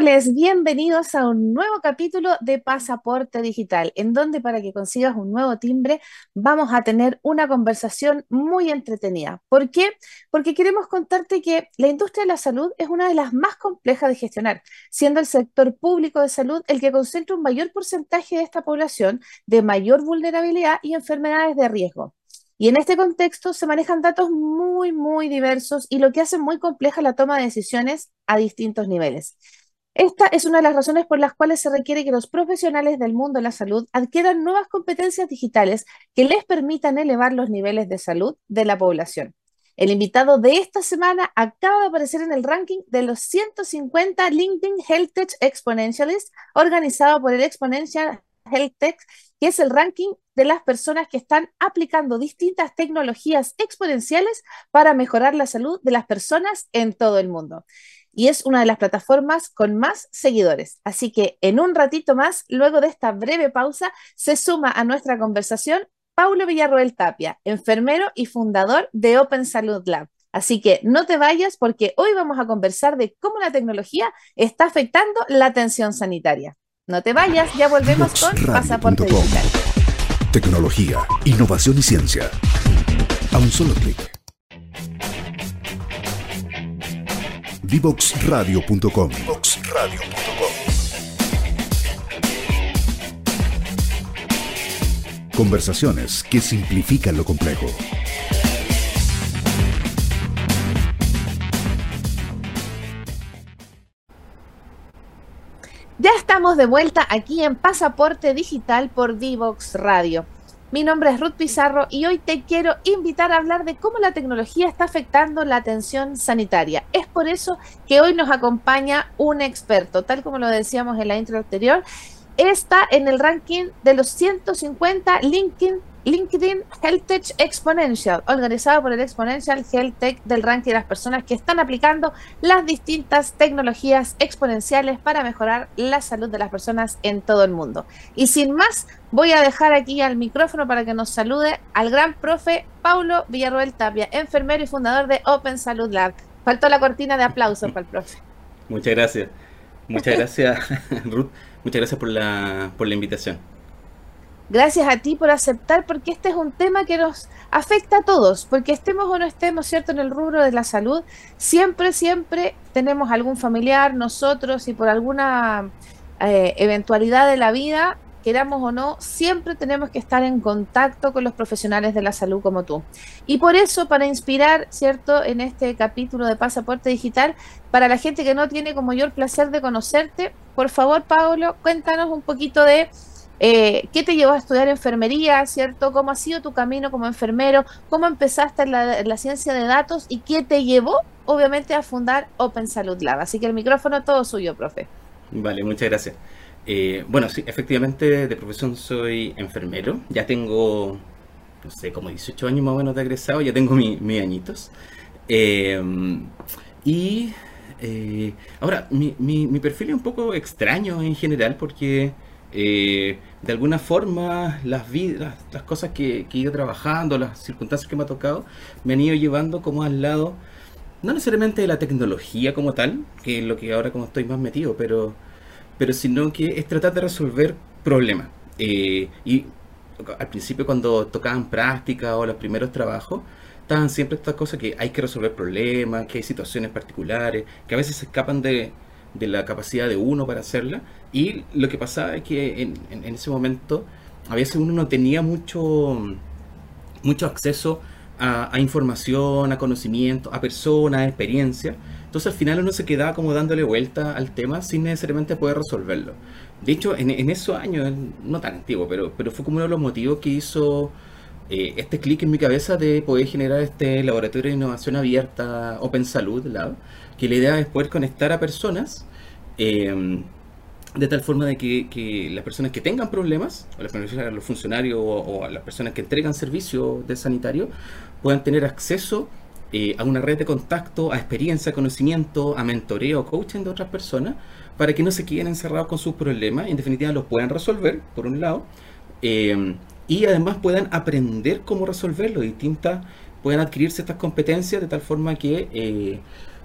miércoles, bienvenidos a un nuevo capítulo de Pasaporte Digital, en donde para que consigas un nuevo timbre vamos a tener una conversación muy entretenida. ¿Por qué? Porque queremos contarte que la industria de la salud es una de las más complejas de gestionar, siendo el sector público de salud el que concentra un mayor porcentaje de esta población de mayor vulnerabilidad y enfermedades de riesgo. Y en este contexto se manejan datos muy, muy diversos y lo que hace muy compleja la toma de decisiones a distintos niveles. Esta es una de las razones por las cuales se requiere que los profesionales del mundo de la salud adquieran nuevas competencias digitales que les permitan elevar los niveles de salud de la población. El invitado de esta semana acaba de aparecer en el ranking de los 150 LinkedIn Health Tech Exponentialists organizado por el Exponential Health Tech que es el ranking de las personas que están aplicando distintas tecnologías exponenciales para mejorar la salud de las personas en todo el mundo. Y es una de las plataformas con más seguidores. Así que en un ratito más, luego de esta breve pausa, se suma a nuestra conversación Paulo Villarroel Tapia, enfermero y fundador de Open Salud Lab. Así que no te vayas porque hoy vamos a conversar de cómo la tecnología está afectando la atención sanitaria. No te vayas, ya volvemos con Pasaporte Digital. Tecnología, innovación y ciencia. A un solo clic. Divoxradio.com. Conversaciones que simplifican lo complejo. Ya estamos de vuelta aquí en Pasaporte Digital por Divox Radio. Mi nombre es Ruth Pizarro y hoy te quiero invitar a hablar de cómo la tecnología está afectando la atención sanitaria. Es por eso que hoy nos acompaña un experto, tal como lo decíamos en la intro anterior, está en el ranking de los 150 LinkedIn LinkedIn Health Tech Exponential, organizado por el Exponential Health Tech del ranking de las personas que están aplicando las distintas tecnologías exponenciales para mejorar la salud de las personas en todo el mundo. Y sin más, voy a dejar aquí al micrófono para que nos salude al gran profe Paulo Villarroel Tapia, enfermero y fundador de Open Salud Lab. Faltó la cortina de aplausos para el profe. Muchas gracias. Muchas gracias, Ruth. Muchas gracias por la, por la invitación. Gracias a ti por aceptar, porque este es un tema que nos afecta a todos, porque estemos o no estemos, ¿cierto?, en el rubro de la salud, siempre, siempre tenemos algún familiar, nosotros, y por alguna eh, eventualidad de la vida, queramos o no, siempre tenemos que estar en contacto con los profesionales de la salud como tú. Y por eso, para inspirar, ¿cierto?, en este capítulo de Pasaporte Digital, para la gente que no tiene como yo el placer de conocerte, por favor, Pablo, cuéntanos un poquito de eh, ¿Qué te llevó a estudiar enfermería, cierto? ¿Cómo ha sido tu camino como enfermero? ¿Cómo empezaste en la, ciencia de datos? ¿Y qué te llevó, obviamente, a fundar Open Salud Lab? Así que el micrófono todo suyo, profe. Vale, muchas gracias. Eh, bueno, sí, efectivamente, de profesión soy enfermero. Ya tengo, no sé, como 18 años más o menos de egresado, ya tengo mis añitos. Eh, y ahora, mi, mi, perfil es un poco extraño en general porque eh, de alguna forma las vidas, las cosas que, he ido trabajando, las circunstancias que me ha tocado, me han ido llevando como al lado, no necesariamente de la tecnología como tal, que es lo que ahora como estoy más metido, pero, pero sino que es tratar de resolver problemas. Eh, y al principio cuando tocaban práctica o los primeros trabajos, estaban siempre estas cosas que hay que resolver problemas, que hay situaciones particulares, que a veces se escapan de, de la capacidad de uno para hacerla. Y lo que pasaba es que en, ese momento a veces uno no tenía mucho, mucho acceso a, información, a conocimiento, a personas, a experiencia. Entonces al final uno se quedaba como dándole vuelta al tema sin necesariamente poder resolverlo. De hecho, en, en esos años, no tan antiguo, pero, pero fue como uno de los motivos que hizo eh, este clic en mi cabeza de poder generar este laboratorio de innovación abierta, Open Salud Lab, que la idea es poder conectar a personas eh, de tal forma de que, las personas que tengan problemas, o las los funcionarios o, las personas que entregan servicios de sanitario, puedan tener acceso eh, a una red de contacto, a experiencia, conocimiento, a mentoreo, coaching de otras personas, para que no se queden encerrados con sus problemas, en definitiva los puedan resolver, por un lado, eh, y además puedan aprender cómo resolverlo, distintas, puedan adquirirse estas competencias de tal forma que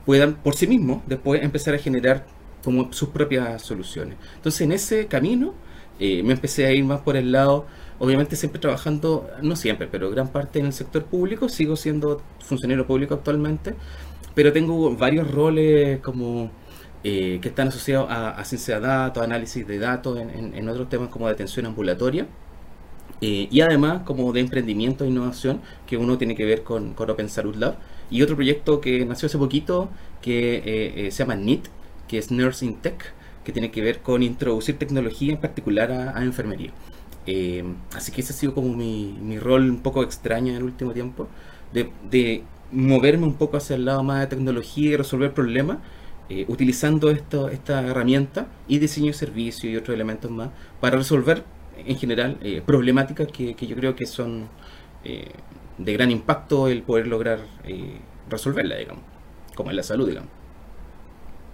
puedan por sí mismos después empezar a generar como sus propias soluciones. Entonces en ese camino eh, me empecé a ir más por el lado, obviamente siempre trabajando, no siempre, pero gran parte en el sector público, sigo siendo funcionario público actualmente, pero tengo varios roles como eh, que están asociados a, ciencia de datos, análisis de datos, en, otros temas como detención ambulatoria. Eh, y además como de emprendimiento e innovación que uno tiene que ver con, con Open Salud Lab y otro proyecto que nació hace poquito que se llama NIT, que es Nursing Tech, que tiene que ver con introducir tecnología en particular a, enfermería. Eh, así que ese ha sido como mi, mi, rol un poco extraño en el último tiempo, de, de, moverme un poco hacia el lado más de tecnología y resolver problemas, eh, utilizando esto, esta herramienta y diseño de servicio y otros elementos más para resolver en general eh, problemáticas que, que, yo creo que son de gran impacto el poder lograr resolverla, digamos, como en la salud, digamos.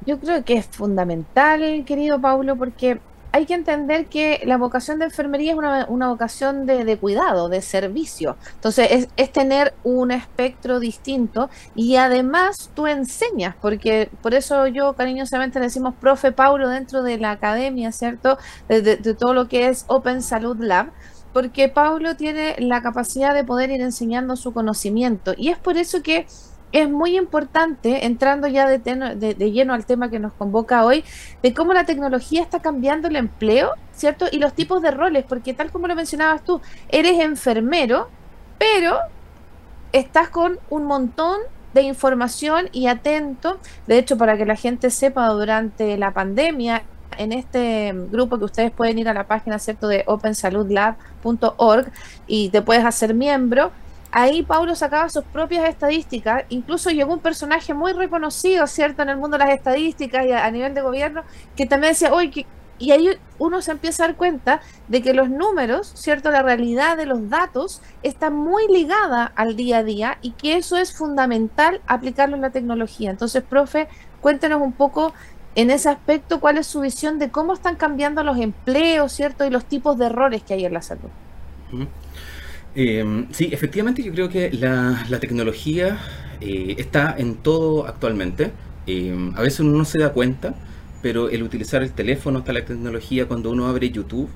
Yo creo que es fundamental, querido Paulo, porque hay que entender que la vocación de enfermería es una, vocación de, cuidado, de servicio. Entonces, es, es, tener un espectro distinto y además tú enseñas, porque por eso yo cariñosamente le decimos profe Paulo dentro de la academia, ¿cierto? De, de todo lo que es Open Salud Lab porque Paulo tiene la capacidad de poder ir enseñando su conocimiento y es por eso que es muy importante, entrando ya de, lleno al tema que nos convoca hoy, de cómo la tecnología está cambiando el empleo, ¿cierto? Y los tipos de roles, porque tal como lo mencionabas tú, eres enfermero, pero estás con un montón de información y atento. De hecho, para que la gente sepa, durante la pandemia, en este grupo que ustedes pueden ir a la página, ¿cierto?, de opensaludlab.org y te puedes hacer miembro ahí Paulo sacaba sus propias estadísticas, incluso llegó un personaje muy reconocido, ¿cierto?, en el mundo de las estadísticas y a, nivel de gobierno, que también decía, oye, y ahí uno se empieza a dar cuenta de que los números, ¿cierto?, la realidad de los datos está muy ligada al día a día y que eso es fundamental aplicarlo en la tecnología. Entonces, profe, cuéntenos un poco en ese aspecto cuál es su visión de cómo están cambiando los empleos, ¿cierto?, y los tipos de errores que hay en la salud. Eh, sí, efectivamente yo creo que la, tecnología eh, está en todo actualmente. Eh, a veces uno no se da cuenta, pero el utilizar el teléfono está la tecnología cuando uno abre YouTube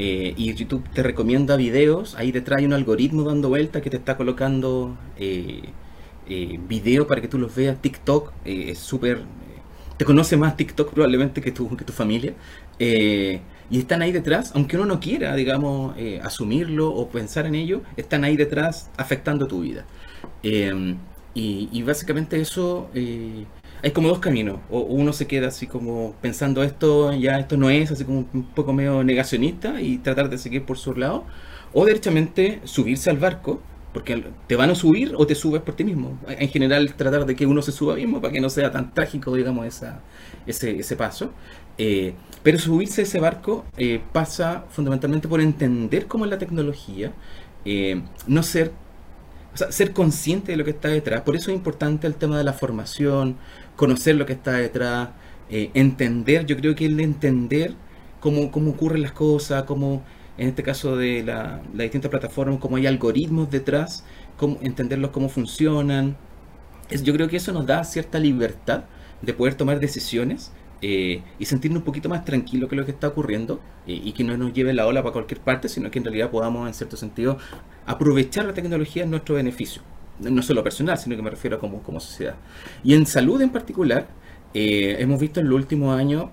y YouTube te recomienda videos, ahí te trae un algoritmo dando vuelta que te está colocando videos para que tú los veas. TikTok es súper... te conoce más TikTok probablemente que tu, que tu familia y están ahí detrás, aunque uno no quiera, digamos, eh, asumirlo o pensar en ello, están ahí detrás afectando tu vida. Em, y, básicamente eso, eh, hay como dos caminos. O uno se queda así como pensando esto, ya esto no es, así como un poco medio negacionista y tratar de seguir por su lado. O derechamente subirse al barco, porque te van a subir o te subes por ti mismo. En general, tratar de que uno se suba mismo para que no sea tan trágico, digamos, ese, ese paso. Eh, pero subirse a ese barco eh, pasa fundamentalmente por entender cómo es la tecnología, eh, no ser, o sea, ser consciente de lo que está detrás. Por eso es importante el tema de la formación, conocer lo que está detrás, entender, yo creo que el entender cómo, cómo ocurren las cosas, cómo, en este caso de la, las distintas plataformas, cómo hay algoritmos detrás, cómo, entenderlos cómo funcionan. yo creo que eso nos da cierta libertad de poder tomar decisiones eh, y sentirnos un poquito más tranquilos que lo que está ocurriendo eh, y que no nos lleve la ola para cualquier parte, sino que en realidad podamos, en cierto sentido, aprovechar la tecnología en nuestro beneficio. No solo personal, sino que me refiero a como, como sociedad. Y en salud en particular, eh, hemos visto en los últimos años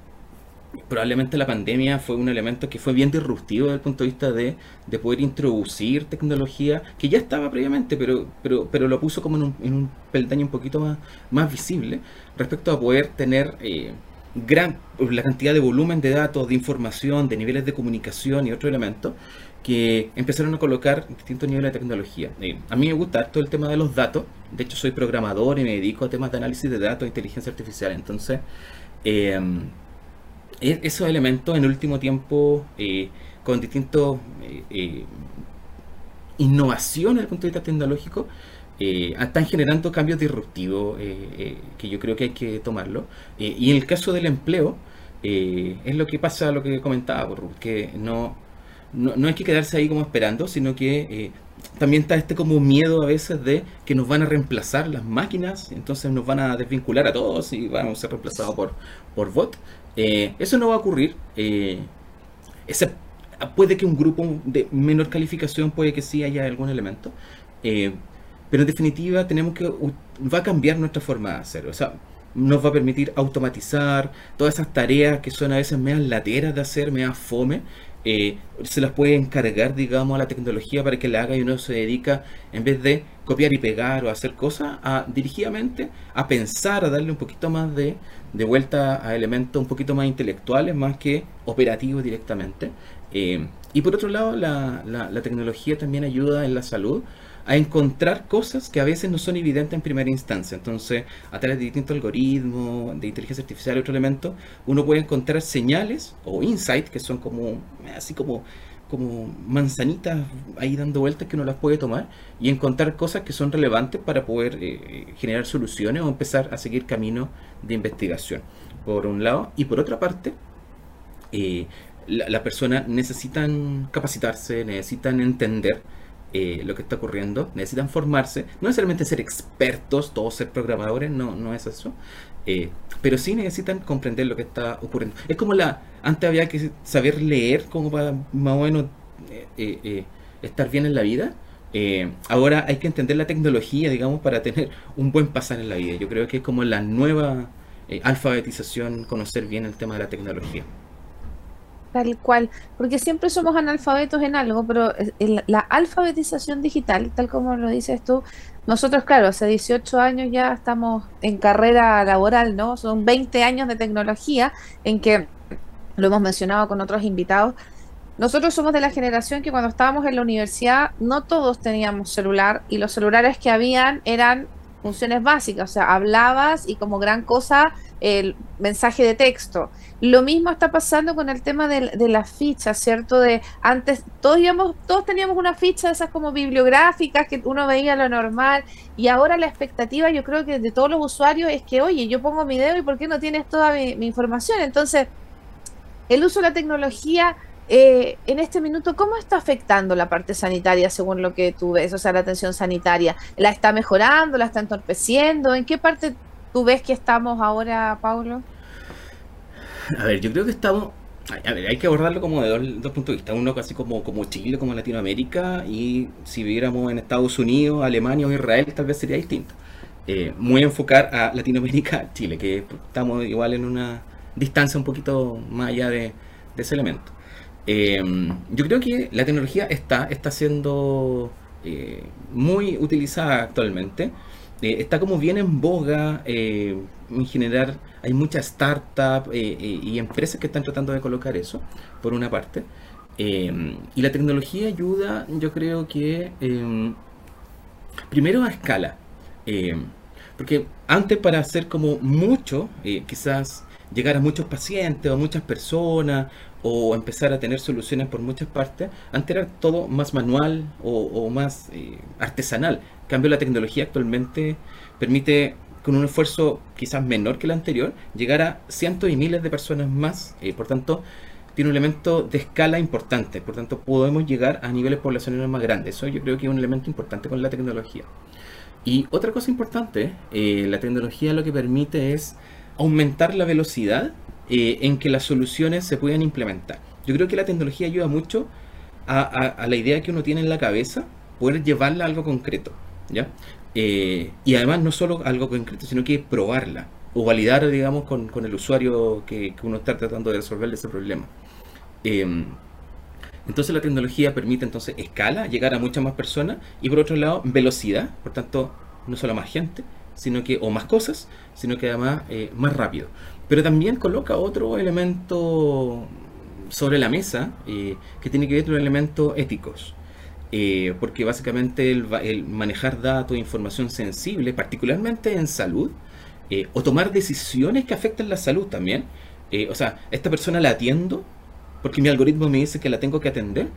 probablemente la pandemia fue un elemento que fue bien disruptivo desde el punto de vista de, de poder introducir tecnología que ya estaba previamente, pero, pero, pero lo puso como en un, en un peldaño un poquito más, más visible respecto a poder tener gran, la cantidad de volumen de datos, de información, de niveles de comunicación y otros elementos que empezaron a colocar distintos niveles de tecnología. Eh, a mí me gusta todo el tema de los datos, de hecho soy programador y me dedico a temas de análisis de datos inteligencia artificial, entonces eh, esos elementos en último tiempo eh, con distintos innovaciones desde el punto de vista tecnológico eh, están generando cambios disruptivos eh, eh, que yo creo que hay que tomarlo. y en el caso del empleo, es lo que pasa, lo que comentaba, que no, no, hay que quedarse ahí como esperando, sino que también está este como miedo a veces de que nos van a reemplazar las máquinas, entonces nos van a desvincular a todos y vamos a ser reemplazados por, por bot. Eso no va a ocurrir. Ese, puede que un grupo de menor calificación, puede que sí haya algún elemento. pero en definitiva tenemos que... Va a cambiar nuestra forma de hacer. O sea, nos va a permitir automatizar todas esas tareas que son a veces meas lateras de hacer, meas fome. Eh, se las puede encargar, digamos, a la tecnología para que la haga y uno se dedica, en vez de copiar y pegar o hacer cosas, a dirigidamente a pensar, a darle un poquito más de, de vuelta a elementos un poquito más intelectuales, más que operativos directamente. Eh, y por otro lado, la, la, la tecnología también ayuda en la salud a encontrar cosas que a veces no son evidentes en primera instancia. Entonces, a través de distintos algoritmos, de inteligencia artificial y otro elemento, uno puede encontrar señales o insights que son como, así como, como manzanitas ahí dando vueltas que uno las puede tomar y encontrar cosas que son relevantes para poder eh, generar soluciones o empezar a seguir caminos de investigación. Por un lado, y por otra parte, eh, las la personas necesitan capacitarse, necesitan entender eh, lo que está ocurriendo, necesitan formarse, no necesariamente ser expertos, todos ser programadores, no, no es eso, eh, pero sí necesitan comprender lo que está ocurriendo. Es como la, antes había que saber leer como para más o menos eh, estar bien en la vida. ahora hay que entender la tecnología, digamos, para tener un buen pasar en la vida. Yo creo que es como la nueva alfabetización, conocer bien el tema de la tecnología tal cual, porque siempre somos analfabetos en algo, pero la alfabetización digital, tal como lo dices tú, nosotros, claro, hace 18 años ya estamos en carrera laboral, ¿no? Son 20 años de tecnología en que, lo hemos mencionado con otros invitados, nosotros somos de la generación que cuando estábamos en la universidad no todos teníamos celular y los celulares que habían eran funciones básicas, o sea, hablabas y como gran cosa el mensaje de texto. Lo mismo está pasando con el tema de, de las fichas, ¿cierto? De antes todos íbamos, todos teníamos una ficha de esas como bibliográficas que uno veía lo normal y ahora la expectativa yo creo que de todos los usuarios es que, oye, yo pongo mi dedo y ¿por qué no tienes toda mi, mi información? Entonces, el uso de la tecnología eh, en este minuto, ¿cómo está afectando la parte sanitaria según lo que tú ves? O sea, la atención sanitaria, ¿la está mejorando? ¿La está entorpeciendo? ¿En qué parte tú ves que estamos ahora, Paulo? A ver, yo creo que estamos. A ver, hay que abordarlo como de dos, puntos de vista. Uno casi como, como Chile, como Latinoamérica, y si viviéramos en Estados Unidos, Alemania o Israel, tal vez sería distinto. Eh, muy enfocar a Latinoamérica, Chile, que estamos igual en una distancia un poquito más allá de ese elemento. Em, yo creo que la tecnología está, está siendo eh, muy utilizada actualmente. Eh, está como bien en boga. Eh, en general, hay muchas startups y empresas que están tratando de colocar eso, por una parte. Em, y la tecnología ayuda, yo creo que, em, primero a escala. porque antes para hacer como mucho, quizás llegar a muchos pacientes o muchas personas o empezar a tener soluciones por muchas partes, antes era todo más manual o, más eh, artesanal. En cambio, la tecnología actualmente permite, con un esfuerzo quizás menor que el anterior, llegar a cientos y miles de personas más. Eh, por tanto, tiene un elemento de escala importante. Por tanto, podemos llegar a niveles poblacionales más grandes. Eso yo creo que es un elemento importante con la tecnología. Y otra cosa importante, eh, la tecnología lo que permite es aumentar la velocidad eh, en que las soluciones se puedan implementar. Yo creo que la tecnología ayuda mucho a, la idea que uno tiene en la cabeza, poder llevarla a algo concreto. ¿ya? Eh, y además no solo algo concreto, sino que probarla o validar, digamos, con, el usuario que, uno está tratando de resolver ese problema. Em, entonces la tecnología permite entonces escala, llegar a muchas más personas y por otro lado velocidad, por tanto no solo más gente, sino que o más cosas, sino que además eh, más rápido. Pero también coloca otro elemento sobre la mesa eh, que tiene que ver con elementos éticos. Eh, porque básicamente el, manejar datos e información sensible, particularmente en salud, o tomar decisiones que afecten la salud también. o sea, esta persona la atiendo porque mi algoritmo me dice que la tengo que atender,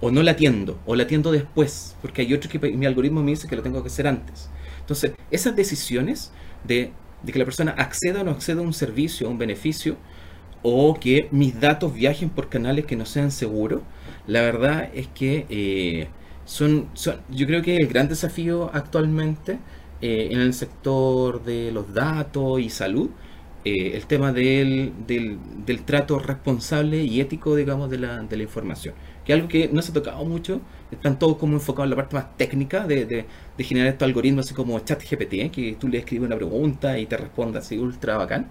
o no la atiendo, o la atiendo después, porque hay otro que mi algoritmo me dice que lo tengo que hacer antes. Entonces, esas decisiones de de que la persona acceda o no acceda a un servicio, a un beneficio, o que mis datos viajen por canales que no sean seguros, la verdad es que eh, son, yo creo que el gran desafío actualmente eh, en el sector de los datos y salud eh, el tema del, del, del, trato responsable y ético, digamos, de la, de la información. Que es algo que no se ha tocado mucho, están todos como enfocados en la parte más técnica de, de, generar estos algoritmos así como ChatGPT, ¿eh? que tú le escribes una pregunta y te responde así ultra bacán.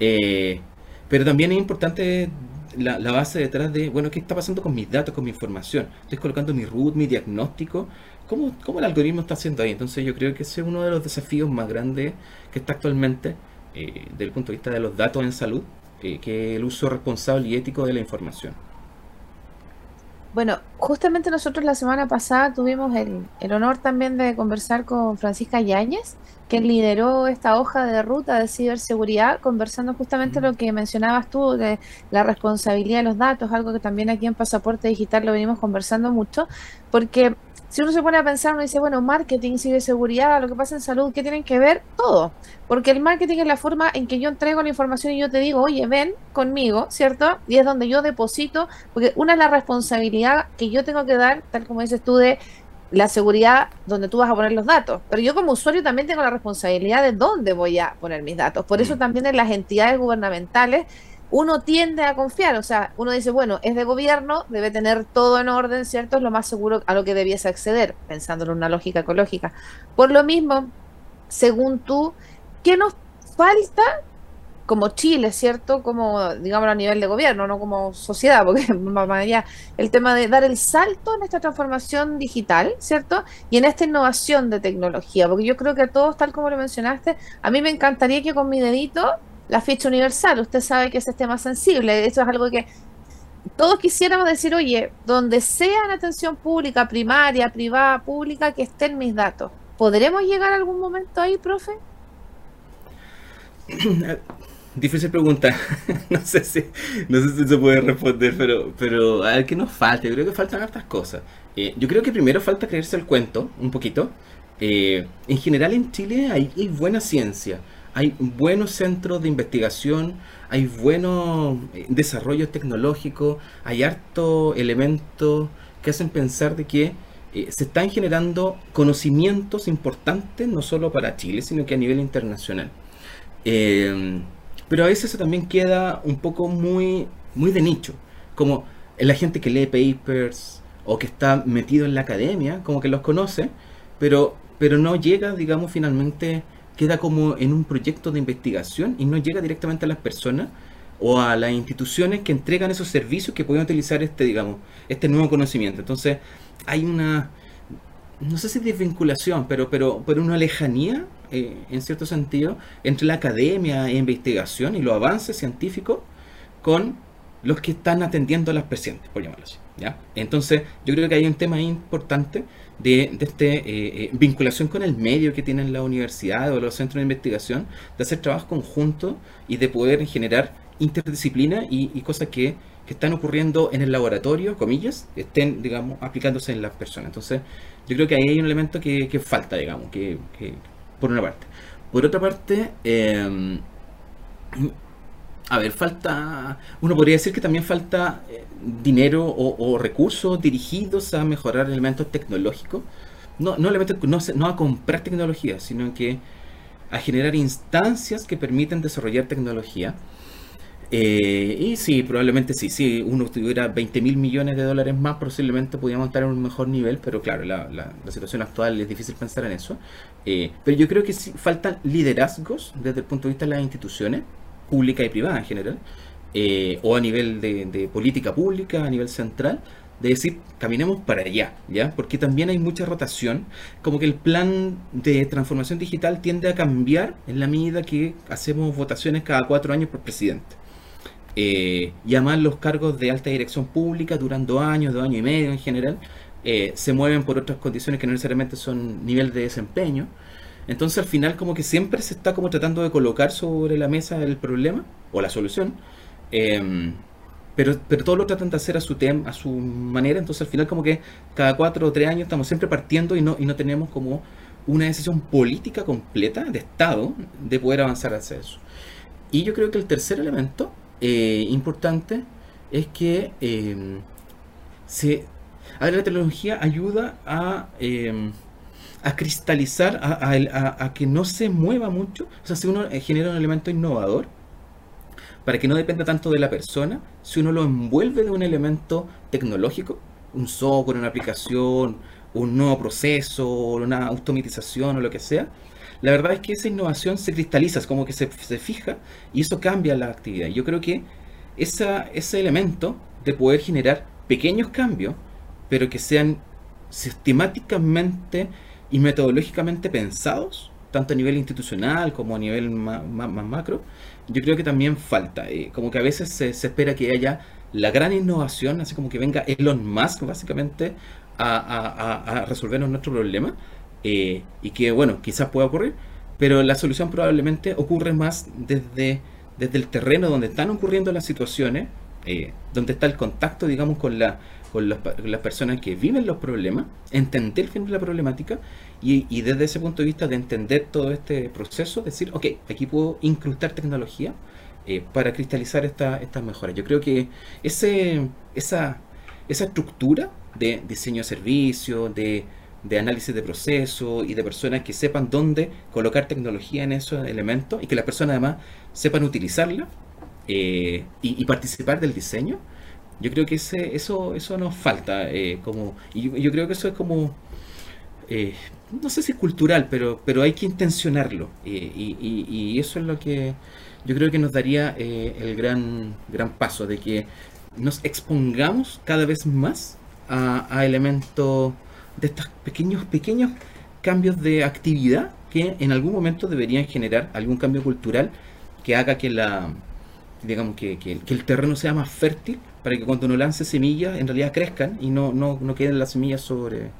Eh, pero también es importante la, la, base detrás de, bueno, ¿qué está pasando con mis datos, con mi información? Estoy colocando mi root, mi diagnóstico. ¿Cómo, ¿Cómo, el algoritmo está haciendo ahí? Entonces yo creo que ese es uno de los desafíos más grandes que está actualmente eh, desde el punto de vista de los datos en salud, eh, que es el uso responsable y ético de la información. Bueno, justamente nosotros la semana pasada tuvimos el, el honor también de conversar con Francisca Yáñez, quien lideró esta hoja de ruta de ciberseguridad, conversando justamente lo que mencionabas tú de la responsabilidad de los datos, algo que también aquí en Pasaporte Digital lo venimos conversando mucho, porque si uno se pone a pensar, uno dice, bueno, marketing, ciberseguridad, lo que pasa en salud, ¿qué tienen que ver? Todo. Porque el marketing es la forma en que yo entrego la información y yo te digo, oye, ven conmigo, ¿cierto? Y es donde yo deposito, porque una es la responsabilidad que yo tengo que dar, tal como dices tú, de la seguridad donde tú vas a poner los datos. Pero yo como usuario también tengo la responsabilidad de dónde voy a poner mis datos. Por eso también en las entidades gubernamentales uno tiende a confiar, o sea, uno dice, bueno, es de gobierno, debe tener todo en orden, ¿cierto? Es lo más seguro a lo que debiese acceder, pensando en una lógica ecológica. Por lo mismo, según tú, ¿qué nos falta como Chile, ¿cierto? Como, digamos, a nivel de gobierno, no como sociedad, porque más allá, el tema de dar el salto en esta transformación digital, ¿cierto? Y en esta innovación de tecnología, porque yo creo que a todos, tal como lo mencionaste, a mí me encantaría que con mi dedito la ficha universal, usted sabe que ese es tema sensible, eso es algo que todos quisiéramos decir, oye, donde sea en atención pública, primaria, privada, pública, que estén mis datos. ¿Podremos llegar a algún momento ahí, profe? Difícil pregunta. no sé si no sé si se puede responder, pero pero a ver qué nos falta. Yo creo que faltan hartas cosas. Eh, yo creo que primero falta creerse el cuento un poquito. Eh, en general en Chile hay, hay buena ciencia hay buenos centros de investigación, hay buenos eh, desarrollos tecnológicos, hay harto elementos que hacen pensar de que eh, se están generando conocimientos importantes, no solo para Chile, sino que a nivel internacional. Eh, pero a veces eso también queda un poco muy, muy de nicho, como la gente que lee papers o que está metido en la academia, como que los conoce, pero, pero no llega, digamos, finalmente queda como en un proyecto de investigación y no llega directamente a las personas o a las instituciones que entregan esos servicios que pueden utilizar este, digamos, este nuevo conocimiento. Entonces, hay una, no sé si desvinculación, pero, pero, pero una lejanía, eh, en cierto sentido, entre la academia e investigación y los avances científicos con los que están atendiendo a las pacientes, por llamarlo así. ¿ya? Entonces, yo creo que hay un tema importante de, de esta eh, eh, vinculación con el medio que tienen la universidad o los centros de investigación, de hacer trabajo conjunto y de poder generar interdisciplina y, y cosas que, que, están ocurriendo en el laboratorio, comillas, estén, digamos, aplicándose en las personas. Entonces, yo creo que ahí hay un elemento que, falta, digamos, que, por una parte. Por otra parte, eh, a ver, falta, uno podría decir que también falta eh, dinero o, recursos dirigidos a mejorar elementos tecnológicos. No, no, no, no a comprar tecnología, sino que a generar instancias que permiten desarrollar tecnología. Eh, y sí, probablemente sí, si uno tuviera 20 mil millones de dólares más, posiblemente podríamos estar en un mejor nivel, pero claro, la, la, la situación actual es difícil pensar en eso. Eh, pero yo creo que sí faltan liderazgos desde el punto de vista de las instituciones pública y privada en general, eh, o a nivel de, de, política pública, a nivel central, de decir, caminemos para allá, ¿ya? Porque también hay mucha rotación, como que el plan de transformación digital tiende a cambiar en la medida que hacemos votaciones cada cuatro años por presidente. Eh, y además los cargos de alta dirección pública duran dos años, dos años y medio en general, eh, se mueven por otras condiciones que no necesariamente son nivel de desempeño. Entonces al final como que siempre se está como tratando de colocar sobre la mesa el problema o la solución. Eh, pero, pero todos lo tratan de hacer a su tem, a su manera. Entonces al final como que cada cuatro o tres años estamos siempre partiendo y no, y no tenemos como una decisión política completa de Estado de poder avanzar hacia eso. Y yo creo que el tercer elemento eh, importante es que eh, se, a ver, la tecnología ayuda a... Eh, a cristalizar, a, a, a, que no se mueva mucho. O sea, si uno genera un elemento innovador, para que no dependa tanto de la persona, si uno lo envuelve de un elemento tecnológico, un software, una aplicación, un nuevo proceso, una automatización o lo que sea, la verdad es que esa innovación se cristaliza, es como que se, se fija y eso cambia la actividad. Yo creo que esa, ese elemento de poder generar pequeños cambios, pero que sean sistemáticamente y metodológicamente pensados, tanto a nivel institucional como a nivel más, macro, yo creo que también falta. Eh, como que a veces se, espera que haya la gran innovación, así como que venga Elon Musk básicamente a, resolvernos nuestro problema, eh, y que bueno, quizás pueda ocurrir, pero la solución probablemente ocurre más desde, desde el terreno donde están ocurriendo las situaciones, eh, donde está el contacto, digamos, con la con, las personas que viven los problemas, entender fin la problemática y, desde ese punto de vista de entender todo este proceso, decir, ok, aquí puedo incrustar tecnología eh, para cristalizar estas esta mejoras. Yo creo que ese, esa, esa estructura de diseño de servicio, de, de análisis de proceso y de personas que sepan dónde colocar tecnología en esos elementos y que las personas además sepan utilizarla eh, y, participar del diseño, yo creo que ese, eso, eso nos falta. Eh, como, y yo, creo que eso es como, eh, no sé si es cultural, pero, pero hay que intencionarlo. Eh, y, eso es lo que yo creo que nos daría el gran, gran paso de que nos expongamos cada vez más a, elementos de estos pequeños, pequeños cambios de actividad que en algún momento deberían generar algún cambio cultural que haga que la digamos que, que el terreno sea más fértil para que cuando uno lance semillas en realidad crezcan y no, no, no queden las semillas sobre,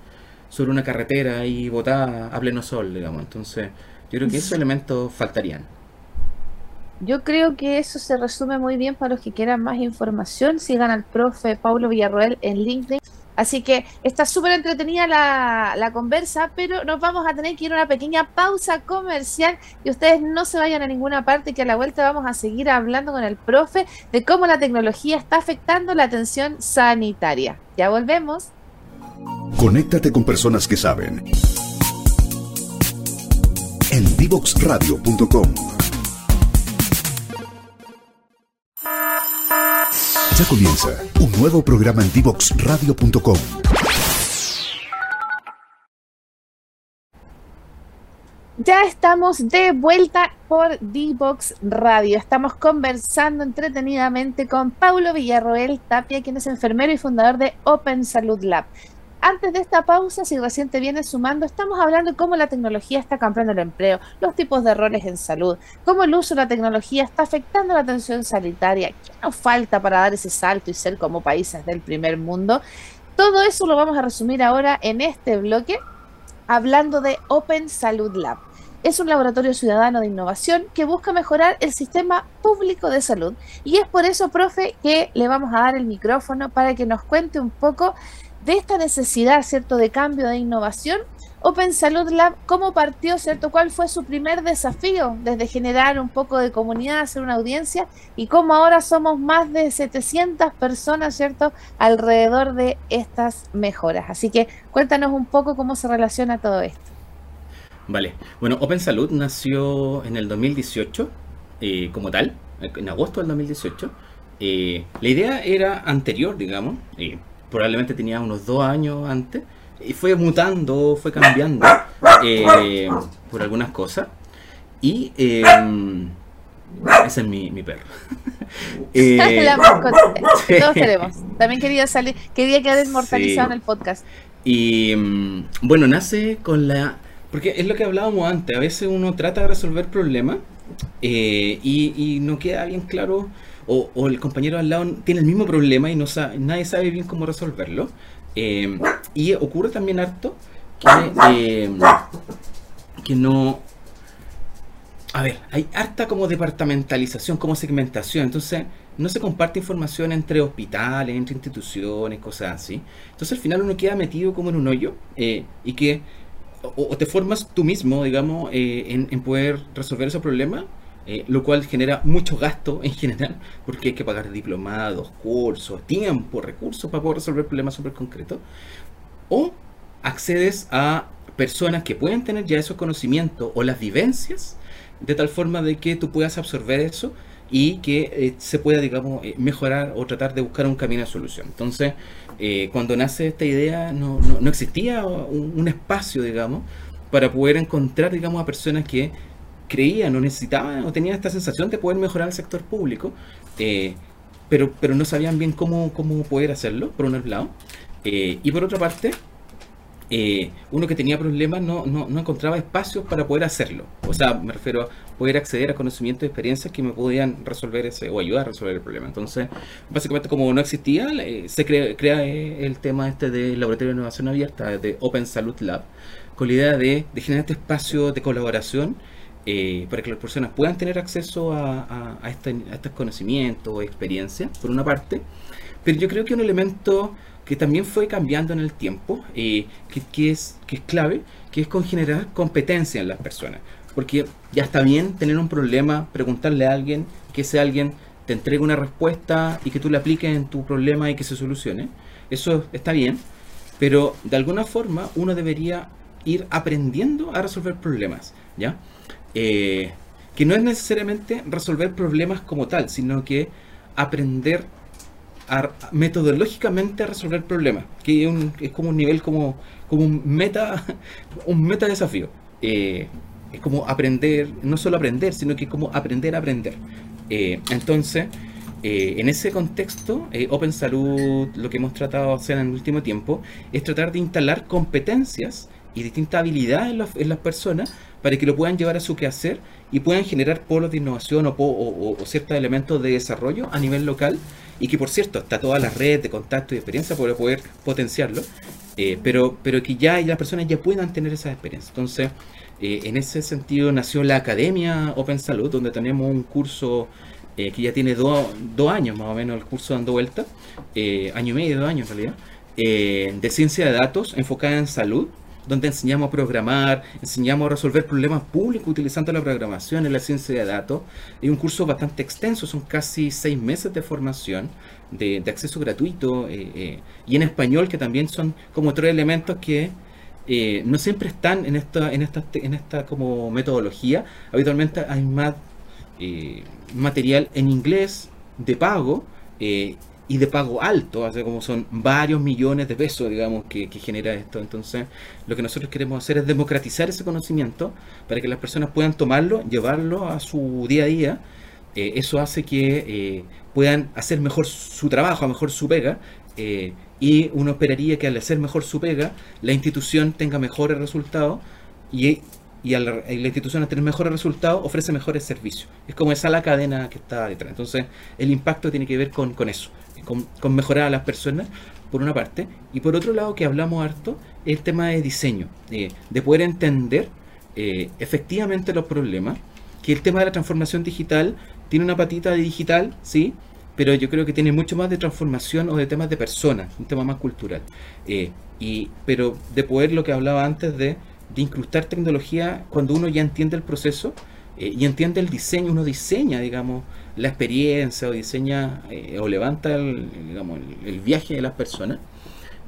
sobre una carretera y botadas a pleno sol, digamos. Entonces, yo creo que esos elementos faltarían. Yo creo que eso se resume muy bien para los que quieran más información. Sigan al profe Paulo Villarroel en LinkedIn Así que está súper entretenida la, conversa, pero nos vamos a tener que ir a una pequeña pausa comercial y ustedes no se vayan a ninguna parte, que a la vuelta vamos a seguir hablando con el profe de cómo la tecnología está afectando la atención sanitaria. Ya volvemos. Conéctate con personas que saben. En Ya comienza un nuevo programa en DivoxRadio.com. Ya estamos de vuelta por Divox Radio. Estamos conversando entretenidamente con Paulo Villarroel Tapia, quien es enfermero y fundador de Open Salud Lab antes de esta pausa, si recién te vienes sumando, estamos hablando de cómo la tecnología está cambiando el empleo, los tipos de errores en salud, cómo el uso de la tecnología está afectando la atención sanitaria, qué nos falta para dar ese salto y ser como países del primer mundo. Todo eso lo vamos a resumir ahora en este bloque, hablando de Open Salud Lab. Es un laboratorio ciudadano de innovación que busca mejorar el sistema público de salud. Y es por eso, profe, que le vamos a dar el micrófono para que nos cuente un poco de esta necesidad, ¿cierto?, de cambio, de innovación, Open Salud Lab, ¿cómo partió, ¿cierto? ¿Cuál fue su primer desafío desde generar un poco de comunidad, hacer una audiencia? Y cómo ahora somos más de 700 personas, ¿cierto?, alrededor de estas mejoras. Así que cuéntanos un poco cómo se relaciona todo esto. Vale, bueno, Open Salud nació en el 2018 eh, como tal, en agosto del 2018. Eh, la idea era anterior, digamos, eh, probablemente tenía unos dos años antes, y fue mutando, fue cambiando eh, por algunas cosas. Y eh, ese es mi, perro. eh, la Todos queremos. También quería salir, quería quedar inmortalizado en el podcast. Y mm, bueno, nace con la. Porque es lo que hablábamos antes. A veces uno trata de resolver problemas eh, y, y no queda bien claro o, el compañero al lado tiene el mismo problema y no sabe, nadie sabe bien cómo resolverlo. Eh, y ocurre también harto que, eh, que no... A ver, hay harta como departamentalización, como segmentación, entonces no se comparte información entre hospitales, entre instituciones, cosas así. Entonces al final uno queda metido como en un hoyo eh, y que o, te formas tú mismo, digamos, en, en poder resolver ese problema eh, lo cual genera mucho gasto en general, porque hay que pagar diplomados, cursos, tiempo, recursos para poder resolver problemas súper concretos. O accedes a personas que pueden tener ya esos conocimientos o las vivencias, de tal forma de que tú puedas absorber eso y que eh, se pueda, digamos, eh, mejorar o tratar de buscar un camino de solución. Entonces, cuando nace esta idea, no, no, no existía un, un, espacio, digamos, para poder encontrar, digamos, a personas que creían o necesitaban o tenían esta sensación de poder mejorar el sector público, pero, pero no sabían bien cómo, cómo poder hacerlo, por un lado. y por otra parte, eh, uno que tenía problemas no, no, no, encontraba espacios para poder hacerlo. O sea, me refiero a poder acceder a conocimientos y experiencias que me podían resolver ese o ayudar a resolver el problema. Entonces, básicamente como no existía, eh, se crea, crea, eh, el tema este de Laboratorio de Innovación Abierta, de Open Salud Lab, con la idea de, de generar este espacio de colaboración eh, para que las personas puedan tener acceso a, este, a estos conocimientos o experiencias, por una parte. Pero yo creo que un elemento que también fue cambiando en el tiempo, eh, que, es, que es clave, que es con generar competencia en las personas. Porque ya está bien tener un problema, preguntarle a alguien, que ese alguien te entregue una respuesta y que tú le apliques en tu problema y que se solucione. Eso está bien, pero de alguna forma uno debería ir aprendiendo a resolver problemas, ¿ya? Eh, que no es necesariamente resolver problemas como tal, sino que aprender metodológicamente a resolver problemas, que es, un, es, como un nivel como, como un meta un meta desafío. Eh, es como aprender, no solo aprender, sino que como aprender a aprender. Eh, entonces, en ese contexto, Open Salud, lo que hemos tratado de hacer en el último tiempo, es tratar de instalar competencias y distintas habilidades en las personas para que lo puedan llevar a su quehacer y puedan generar polos de innovación o, o, o, ciertos elementos de desarrollo a nivel local. Y que por cierto está toda la red de contacto y experiencia para poder potenciarlo, eh, pero, pero que ya las personas ya puedan tener esa experiencia. Entonces, eh, en ese sentido nació la Academia Open Salud, donde tenemos un curso eh, que ya tiene dos años más o menos el curso dando vuelta, año y medio, dos años en realidad, de ciencia de datos enfocada en salud, donde enseñamos a programar, enseñamos a resolver problemas públicos utilizando la programación en la ciencia de datos. Es un curso bastante extenso, son casi seis meses de formación, de, acceso gratuito, eh, eh, y en español, que también son como tres elementos que eh, no siempre están en esta, en esta, en esta como metodología. Habitualmente hay más material en inglés de pago y de pago alto, sea, como son varios millones de pesos, digamos, que, que, genera esto. Entonces, lo que nosotros queremos hacer es democratizar ese conocimiento para que las personas puedan tomarlo, llevarlo a su día a día. Eh, eso hace que eh, puedan hacer mejor su trabajo, mejor su pega. Eh, y uno esperaría que al hacer mejor su pega, la institución tenga mejores resultados y, y la institución al tener mejores resultados ofrece mejores servicios. Es como esa la cadena que está detrás. Entonces, el impacto tiene que ver con, con eso con, con, mejorar a las personas, por una parte, y por otro lado, que hablamos harto, el tema de diseño, eh, de poder entender eh, efectivamente los problemas, que el tema de la transformación digital tiene una patita de digital, sí, pero yo creo que tiene mucho más de transformación o de temas de personas, un tema más cultural. Eh, y, pero de poder lo que hablaba antes de, de incrustar tecnología cuando uno ya entiende el proceso eh, y entiende el diseño, uno diseña, digamos, la experiencia o diseña eh, o levanta el, viaje de las personas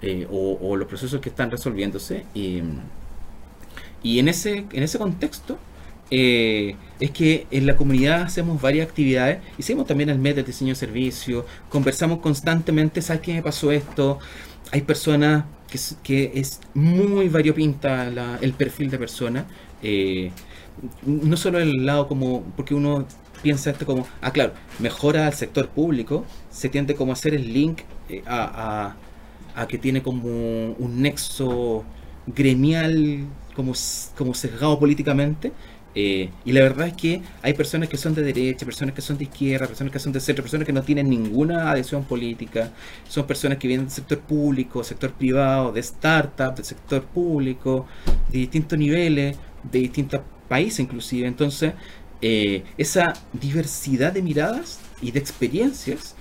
eh, o, los procesos que están resolviéndose. Y, y en, ese, en ese contexto eh, es que en la comunidad hacemos varias actividades, hicimos también el de diseño de servicio, conversamos constantemente, ¿sabes qué me pasó esto? Hay personas que, que es muy variopinta el perfil de personas. Eh, no solo el lado como, porque uno piensa esto como, ah, claro, mejora al sector público, se tiende como a hacer el link eh, a, a, que tiene como un nexo gremial, como, como sesgado políticamente. Eh, y la verdad es que hay personas que son de derecha, personas que son de izquierda, personas que son de centro, personas que no tienen ninguna adhesión política, son personas que vienen del sector público, sector privado, de startup, del sector público, de distintos niveles, de distintas países inclusive. Entonces, eh, esa diversidad de miradas y de experiencias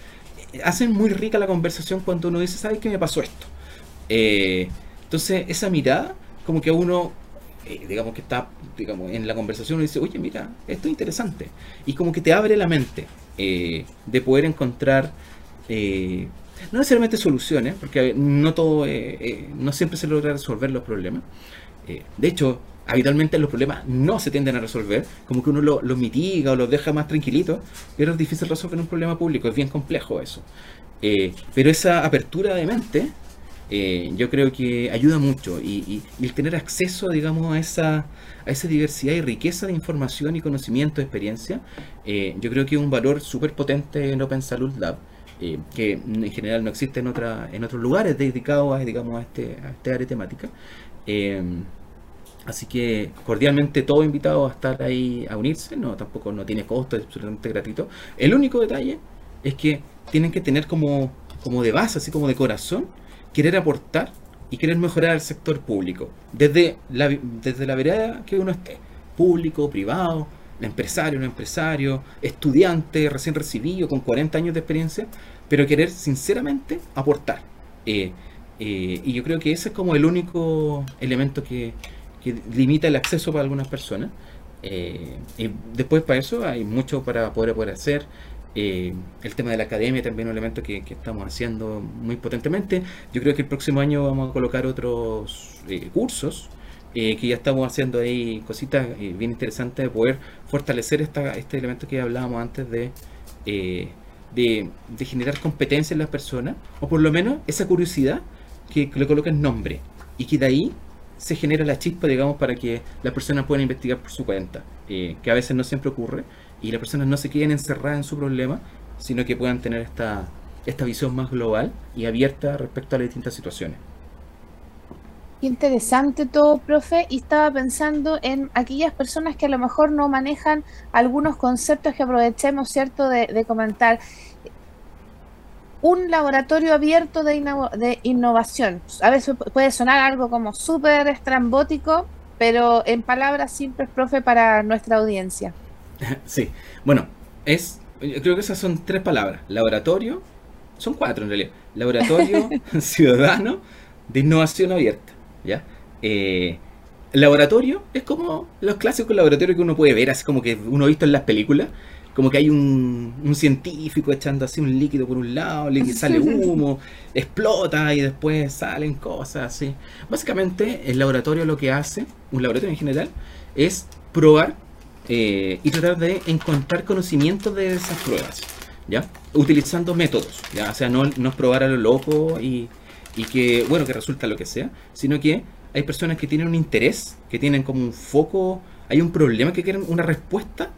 eh, hacen muy rica la conversación cuando uno dice, ¿sabes qué me pasó esto? Eh, entonces, esa mirada, como que uno, eh, digamos que está digamos, en la conversación, uno dice, oye, mira, esto es interesante. Y como que te abre la mente eh, de poder encontrar, no necesariamente soluciones, porque no todo, no siempre se logra resolver los problemas. de hecho, habitualmente los problemas no se tienden a resolver, como que uno los lo mitiga o los deja más tranquilitos, pero es difícil resolver un problema público, es bien complejo eso. Eh, pero esa apertura de mente eh, yo creo que ayuda mucho y, el tener acceso, digamos, a esa, a esa diversidad y riqueza de información y conocimiento, experiencia, eh, yo creo que es un valor súper potente en Open Salud Lab. que en general no existe en otra, en otros lugares dedicados a, digamos, a, este, a este área temática. Así que cordialmente todo invitado a estar ahí a unirse, no tampoco no tiene costo, es absolutamente gratuito. El único detalle es que tienen que tener como, como de base, así como de corazón, querer aportar y querer mejorar el sector público. Desde la, desde la vereda que uno esté, público, privado, empresario, no empresario, estudiante recién recibido con 40 años de experiencia, pero querer sinceramente aportar. Eh, eh, y yo creo que ese es como el único elemento que, limita el acceso para algunas personas. Eh, y después para eso hay mucho para poder, poder hacer. Eh, el tema de la academia también es un elemento que, estamos haciendo muy potentemente. Yo creo que el próximo año vamos a colocar otros eh, cursos que ya estamos haciendo ahí cositas bien interesantes de poder fortalecer esta, este elemento que hablábamos antes de, de, generar competencia en las personas, o por lo menos esa curiosidad que le coloquen nombre y que de ahí se genera la chispa, digamos, para que las personas puedan investigar por su cuenta, eh, que a veces no siempre ocurre, y las personas no se queden encerradas en su problema, sino que puedan tener esta, esta visión más global y abierta respecto a las distintas situaciones. Interesante todo, profe, y estaba pensando en aquellas personas que a lo mejor no manejan algunos conceptos que aprovechemos, ¿cierto?, de, de comentar un laboratorio abierto de, de, innovación. A veces puede sonar algo como súper estrambótico, pero en palabras simples, profe, para nuestra audiencia. Sí, bueno, es, creo que esas son tres palabras. Laboratorio, son cuatro en realidad. Laboratorio ciudadano de innovación abierta. ¿ya? Eh, laboratorio es como los clásicos laboratorios que uno puede ver, así como que uno ha visto en las películas, como que hay un, científico echando así un líquido por un lado, le sale humo, explota y después salen cosas así. Básicamente el laboratorio lo que hace, un laboratorio en general, es probar eh, y tratar de encontrar conocimiento de esas pruebas, ¿ya? Utilizando métodos, ¿ya? O sea, no, no es probar a lo loco y, y que, bueno, que resulta lo que sea, sino que hay personas que tienen un interés, que tienen como un foco, hay un problema que quieren una respuesta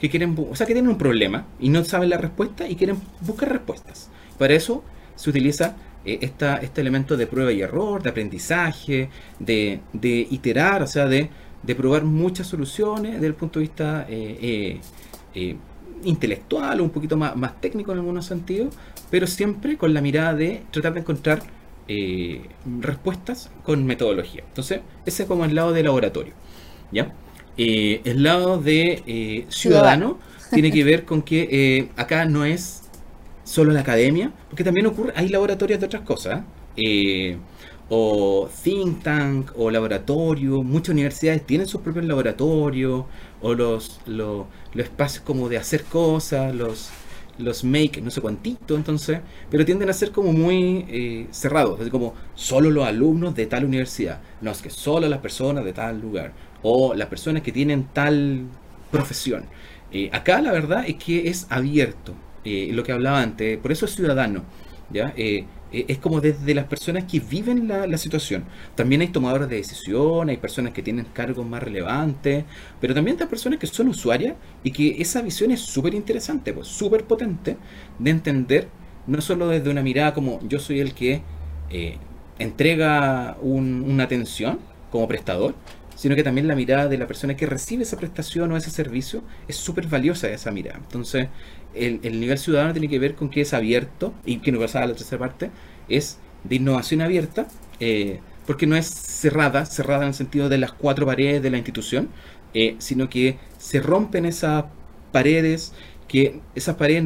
que quieren, o sea, que tienen un problema y no saben la respuesta y quieren buscar respuestas. Para eso se utiliza eh, esta, este elemento de prueba y error, de aprendizaje, de, de iterar, o sea, de, de, probar muchas soluciones desde el punto de vista eh, eh, intelectual o un poquito más, más técnico en algunos sentidos, pero siempre con la mirada de tratar de encontrar respuestas con metodología. Entonces, ese es como el lado de laboratorio. ¿Ya? Eh, el lado de eh, ciudadano. tiene que ver con que eh, acá no es solo la academia, porque también ocurre, hay laboratorios de otras cosas, o think tank, o laboratorio, muchas universidades tienen sus propios laboratorios, o los, los, espacios como de hacer cosas, los, los make, no sé cuántito, entonces, pero tienden a ser como muy cerrados, así como solo los alumnos de tal universidad, no es que solo las personas de tal lugar, o las personas que tienen tal profesión. Eh, acá la verdad es que es abierto, eh, lo que hablaba antes, por eso es ciudadano. ¿ya? Eh, es como desde las personas que viven la, situación. También hay tomadores de decisión, hay personas que tienen cargos más relevantes, pero también hay personas que son usuarias y que esa visión es súper interesante, pues súper potente de entender, no solo desde una mirada como yo soy el que entrega una atención como prestador, sino que también la mirada de la persona que recibe esa prestación o ese servicio es súper valiosa esa mirada. Entonces, el, nivel ciudadano tiene que ver con que es abierto, y que no pasa a la tercera parte, es de innovación abierta, eh, porque no es cerrada, cerrada en el sentido de las cuatro paredes de la institución, eh, sino que se rompen esas paredes, que esas paredes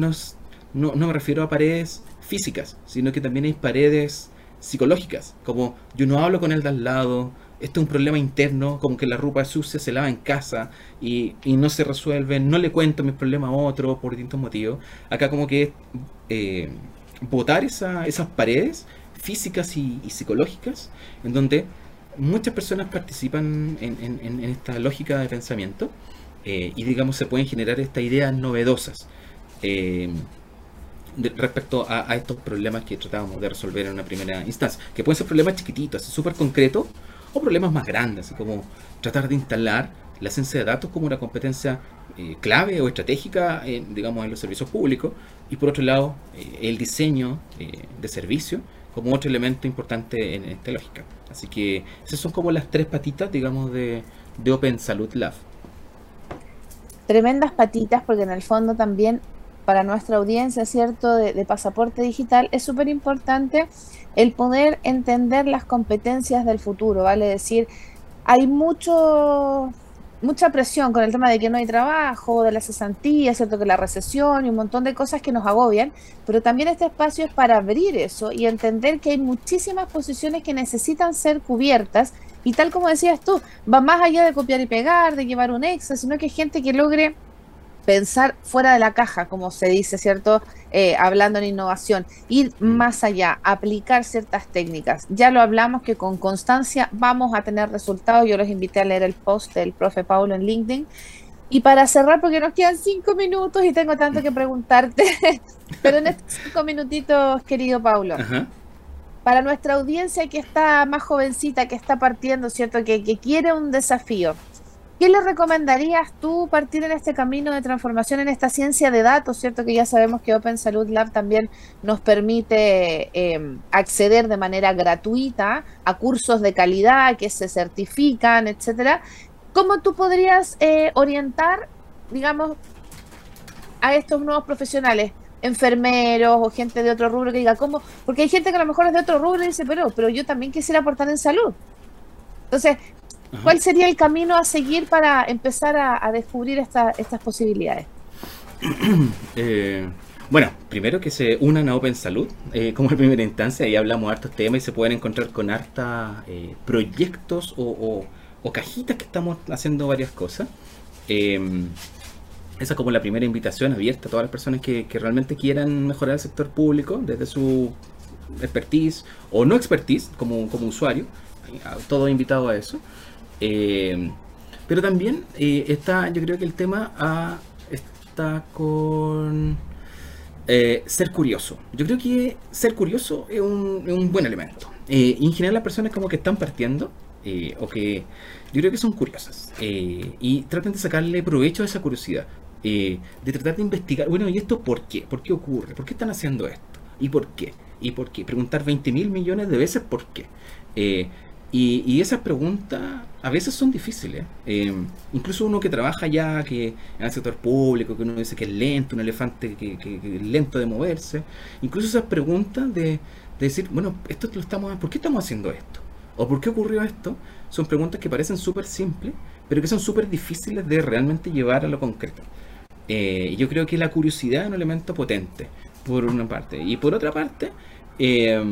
no, no me refiero a paredes físicas, sino que también hay paredes psicológicas, como yo no hablo con el de al lado, este es un problema interno, como que la ropa sucia se lava en casa y, no se resuelve, no le cuento mis problemas a otro por distintos motivos. Acá como que eh, botar esas paredes físicas y, psicológicas en donde muchas personas participan en, esta lógica de pensamiento eh, y digamos se pueden generar estas ideas novedosas eh, respecto a, estos problemas que tratábamos de resolver en una primera instancia, que pueden ser problemas chiquititos, súper concretos, o problemas más grandes, como tratar de instalar la ciencia de datos como una competencia eh, clave o estratégica, digamos, en los servicios públicos, y por otro lado, el diseño de servicios como otro elemento importante en esta lógica. Así que esas son como las tres patitas, digamos, de, Open Salud Lab. Tremendas patitas, porque en el fondo también para nuestra audiencia, ¿cierto?, de, pasaporte digital, es súper importante el poder entender las competencias del futuro, ¿vale? Es decir, hay mucho mucha presión con el tema de que no hay trabajo, de la cesantía, ¿cierto? Que la recesión y un montón de cosas que nos agobian, pero también este espacio es para abrir eso y entender que hay muchísimas posiciones que necesitan ser cubiertas y tal como decías tú, va más allá de copiar y pegar, de llevar un extra, sino que hay gente que logre pensar fuera de la caja, como se dice, ¿cierto? Eh, hablando en innovación, ir mm. más allá, aplicar ciertas técnicas. Ya lo hablamos que con constancia vamos a tener resultados. Yo los invité a leer el post del profe Paulo en LinkedIn. Y para cerrar, porque nos quedan cinco minutos y tengo tanto que preguntarte, pero en estos cinco minutitos, querido Paulo, para nuestra audiencia que está más jovencita, que está partiendo, ¿cierto? Que, que quiere un desafío, ¿Qué le recomendarías tú partir en este camino de transformación en esta ciencia de datos, cierto que ya sabemos que Open Salud Lab también nos permite em, acceder de manera gratuita a cursos de calidad que se certifican, etcétera? ¿Cómo tú podrías eh, orientar, digamos, a estos nuevos profesionales? enfermeros o gente de otro rubro que diga cómo, porque hay gente que a lo mejor es de otro rubro y dice, pero, pero yo también quisiera aportar en salud. Entonces, ¿Cuál sería el camino a seguir para empezar a, descubrir estas posibilidades? Eh, bueno, primero que se unan a Open Salud eh, como en primera instancia, ahí hablamos de hartos temas y se pueden encontrar con harta eh, proyectos o, cajitas que estamos haciendo varias cosas. esa es como la primera invitación abierta a todas las personas que, realmente quieran mejorar el sector público desde su expertise o no expertise como, como usuario. Todo invitado a eso. Eh, pero también eh, está, yo creo que el tema está con eh, ser curioso. Yo creo que ser curioso es un, buen elemento. en general las personas como que están partiendo o que yo creo que son curiosas y traten de sacarle provecho a esa curiosidad. de tratar de investigar, bueno, ¿y esto por qué? ¿Por qué ocurre? ¿Por qué están haciendo esto? ¿Y por qué? ¿Y por qué? Preguntar 20 mil millones de veces por qué. Y, esas preguntas a veces son difíciles. Eh, incluso uno que trabaja ya que en el sector público, que uno dice que es lento, un elefante que, es lento de moverse. Incluso esas preguntas de, decir, bueno, esto lo estamos, ¿por qué estamos haciendo esto? ¿O por qué ocurrió esto? Son preguntas que parecen súper simples, pero que son súper difíciles de realmente llevar a lo concreto. Eh, yo creo que la curiosidad es un elemento potente, por una parte. Y por otra parte, eh,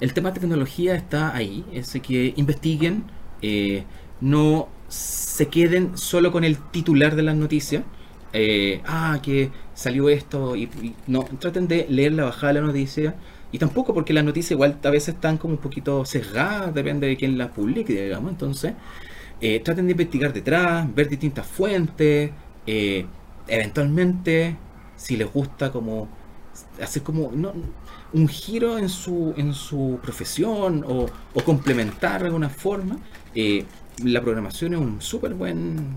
el tema de tecnología está ahí, es que investiguen, eh, no se queden solo con el titular de las noticias. Eh, ah, que salió esto, y, no, traten de leer la bajada de la noticia. Y tampoco porque las noticias igual a veces están como un poquito sesgadas, depende de quién las publique, digamos. Entonces, eh, traten de investigar detrás, ver distintas fuentes, eventualmente, si les gusta como hacer como, no, un giro en su, en su profesión o, complementar de alguna forma, eh, la programación es un súper buen,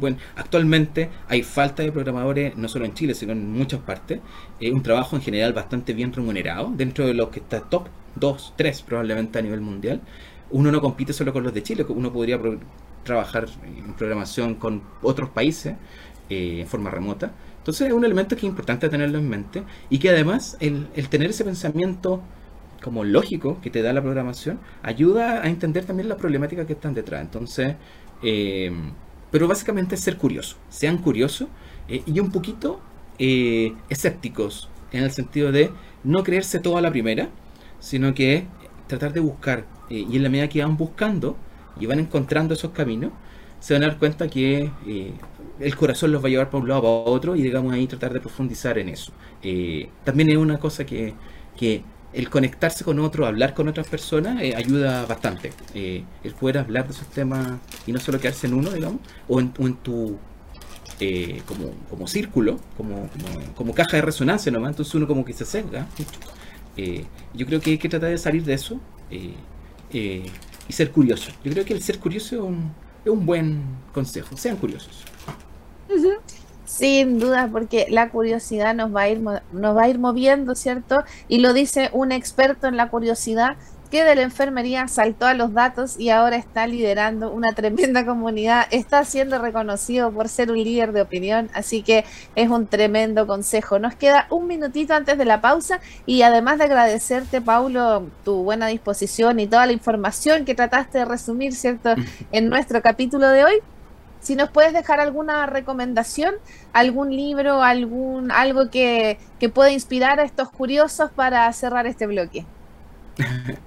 buen... Actualmente hay falta de programadores, no solo en Chile, sino en muchas partes. Es un trabajo en general bastante bien remunerado, dentro de los que está top 2, 3 probablemente a nivel mundial. Uno no compite solo con los de Chile, uno podría trabajar en programación con otros países eh, en forma remota. Entonces es un elemento que es importante tenerlo en mente y que además el, tener ese pensamiento como lógico que te da la programación ayuda a entender también la problemática que están detrás. Entonces, eh, pero básicamente es ser curioso, sean curiosos eh, y un poquito eh, escépticos en el sentido de no creerse todo a la primera, sino que tratar de buscar y en la medida que van buscando y van encontrando esos caminos, se van a dar cuenta que el corazón los va a llevar para un lado para otro y digamos ahí tratar de profundizar en eso. Eh, también es una cosa que, el conectarse con otro, hablar con otras personas, eh, ayuda bastante. Eh, el poder hablar de esos temas y no solo quedarse en uno, digamos, o en, tu como, como círculo, como, como, caja de resonancia nomás, entonces uno como que se sesga yo creo que hay que tratar de salir de eso y ser curioso. Yo creo que el ser curioso es un, es un buen consejo, sean curiosos. Sin duda, porque la curiosidad nos va a ir nos va a ir moviendo, ¿cierto? Y lo dice un experto en la curiosidad que de la enfermería saltó a los datos y ahora está liderando una tremenda comunidad, está siendo reconocido por ser un líder de opinión, así que es un tremendo consejo. Nos queda un minutito antes de la pausa y además de agradecerte, Paulo, tu buena disposición y toda la información que trataste de resumir, ¿cierto?, en nuestro capítulo de hoy, si nos puedes dejar alguna recomendación, algún libro, algún algo que, que pueda inspirar a estos curiosos para cerrar este bloque.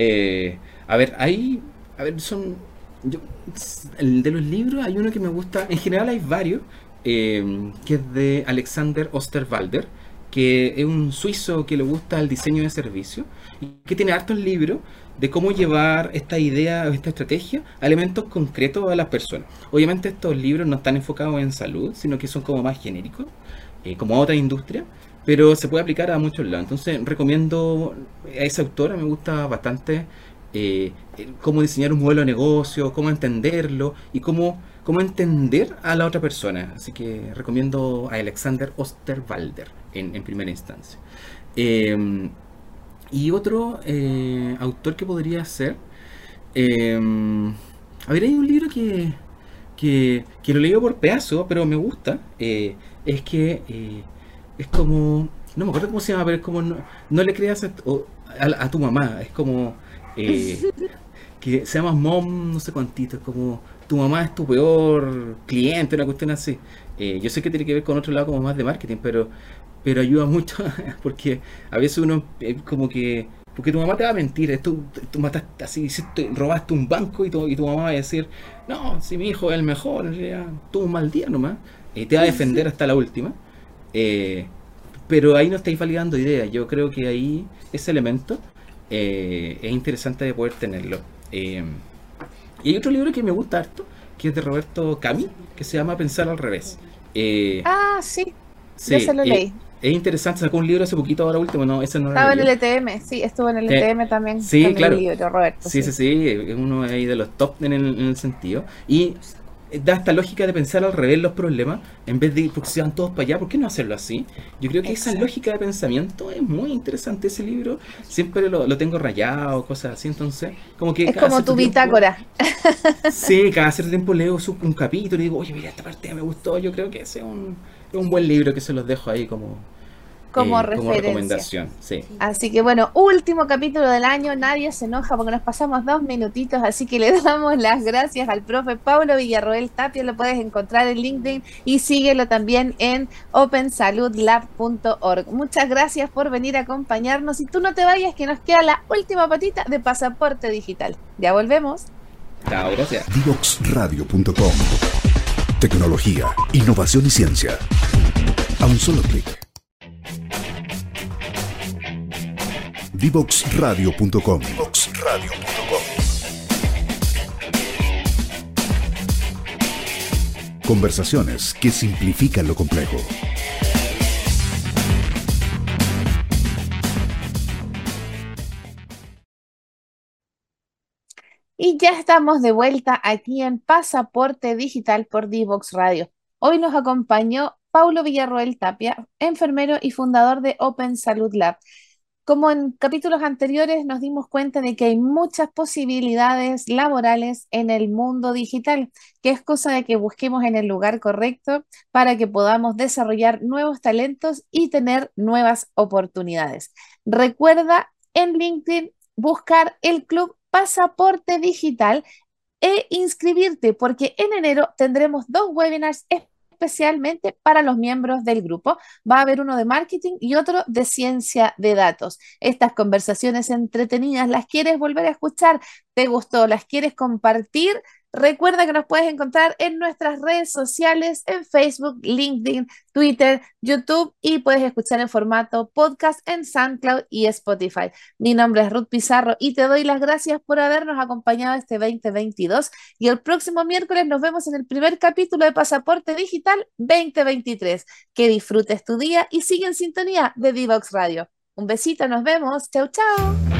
Eh, a ver, hay. A ver, son. el de los libros hay uno que me gusta. En general hay varios. Eh, que es de Alexander Osterwalder. Que es un suizo que le gusta el diseño de servicio. Y que tiene hartos libros de cómo llevar esta idea esta estrategia a elementos concretos a las personas. Obviamente estos libros no están enfocados en salud, sino que son como más genéricos, eh, como otra industria, pero se puede aplicar a muchos lados. Entonces recomiendo a esa autora, me gusta bastante eh, cómo diseñar un modelo de negocio, cómo entenderlo y cómo, cómo entender a la otra persona. Así que recomiendo a Alexander Osterwalder en, en primera instancia. Eh, y otro eh, autor que podría ser. Em, a ver, hay un libro que, que, que lo leo por pedazo, pero me gusta. Eh, es que eh, es como. No me acuerdo cómo se llama, pero es como. No, le creas a, tu mamá. Es como. que se llama Mom, no sé cuántito. Es como. Tu mamá es tu peor cliente, una cuestión así. yo sé que tiene que ver con otro lado como más de marketing, pero pero ayuda mucho porque a veces uno como que porque tu mamá te va a mentir, tú, tú mataste así, robaste un banco y tu, y tu mamá va a decir, no, si mi hijo es el mejor, en realidad tuvo un mal día nomás, y te va a defender hasta la última. Eh, pero ahí no estáis validando ideas, yo creo que ahí ese elemento eh, es interesante de poder tenerlo. Eh, y hay otro libro que me gusta harto, que es de Roberto Cami, que se llama Pensar al revés. ah, sí, sí, se lo leí es interesante, sacó un libro hace poquito, ahora último, no, ese no Estaba en el ETM, sí, estuvo en el ETM también. Sí, claro. Roberto, sí, sí, sí, es uno ahí de los top en el, sentido. Y da esta lógica de pensar al revés los problemas, en vez de porque se van todos para allá, ¿por qué no hacerlo así? Yo creo que esa lógica de pensamiento es muy interesante ese libro, siempre lo, tengo rayado, cosas así, entonces, como que... Es como tu bitácora. sí, cada cierto tiempo leo un capítulo y digo, oye, mira, esta parte me gustó, yo creo que ese es un un buen libro que se los dejo ahí como, como, eh, recomendación. Sí. Así que bueno, último capítulo del año, nadie se enoja porque nos pasamos dos minutitos, así que le damos las gracias al profe Pablo Villarroel Tapia, lo puedes encontrar en LinkedIn y síguelo también en opensaludlab.org. Muchas gracias por venir a acompañarnos y tú no te vayas que nos queda la última patita de pasaporte digital. Ya volvemos. Chao, gracias. Divoxradio.com Tecnología, innovación y ciencia. A un solo clic. Divoxradio.com. Conversaciones que simplifican lo complejo. Y ya estamos de vuelta aquí en Pasaporte Digital por Divox Radio. Hoy nos acompañó Paulo Villarroel Tapia, enfermero y fundador de Open Salud Lab. Como en capítulos anteriores nos dimos cuenta de que hay muchas posibilidades laborales en el mundo digital, que es cosa de que busquemos en el lugar correcto para que podamos desarrollar nuevos talentos y tener nuevas oportunidades. Recuerda en LinkedIn buscar el club pasaporte digital e inscribirte, porque en enero tendremos dos webinars especialmente para los miembros del grupo. Va a haber uno de marketing y otro de ciencia de datos. Estas conversaciones entretenidas, ¿las quieres volver a escuchar? ¿Te gustó? ¿Las quieres compartir? Recuerda que nos puedes encontrar en nuestras redes sociales, en Facebook, LinkedIn, Twitter, YouTube y puedes escuchar en formato podcast en SoundCloud y Spotify. Mi nombre es Ruth Pizarro y te doy las gracias por habernos acompañado este 2022 y el próximo miércoles nos vemos en el primer capítulo de Pasaporte Digital 2023. Que disfrutes tu día y sigue en sintonía de Divox Radio. Un besito, nos vemos. Chau, chau.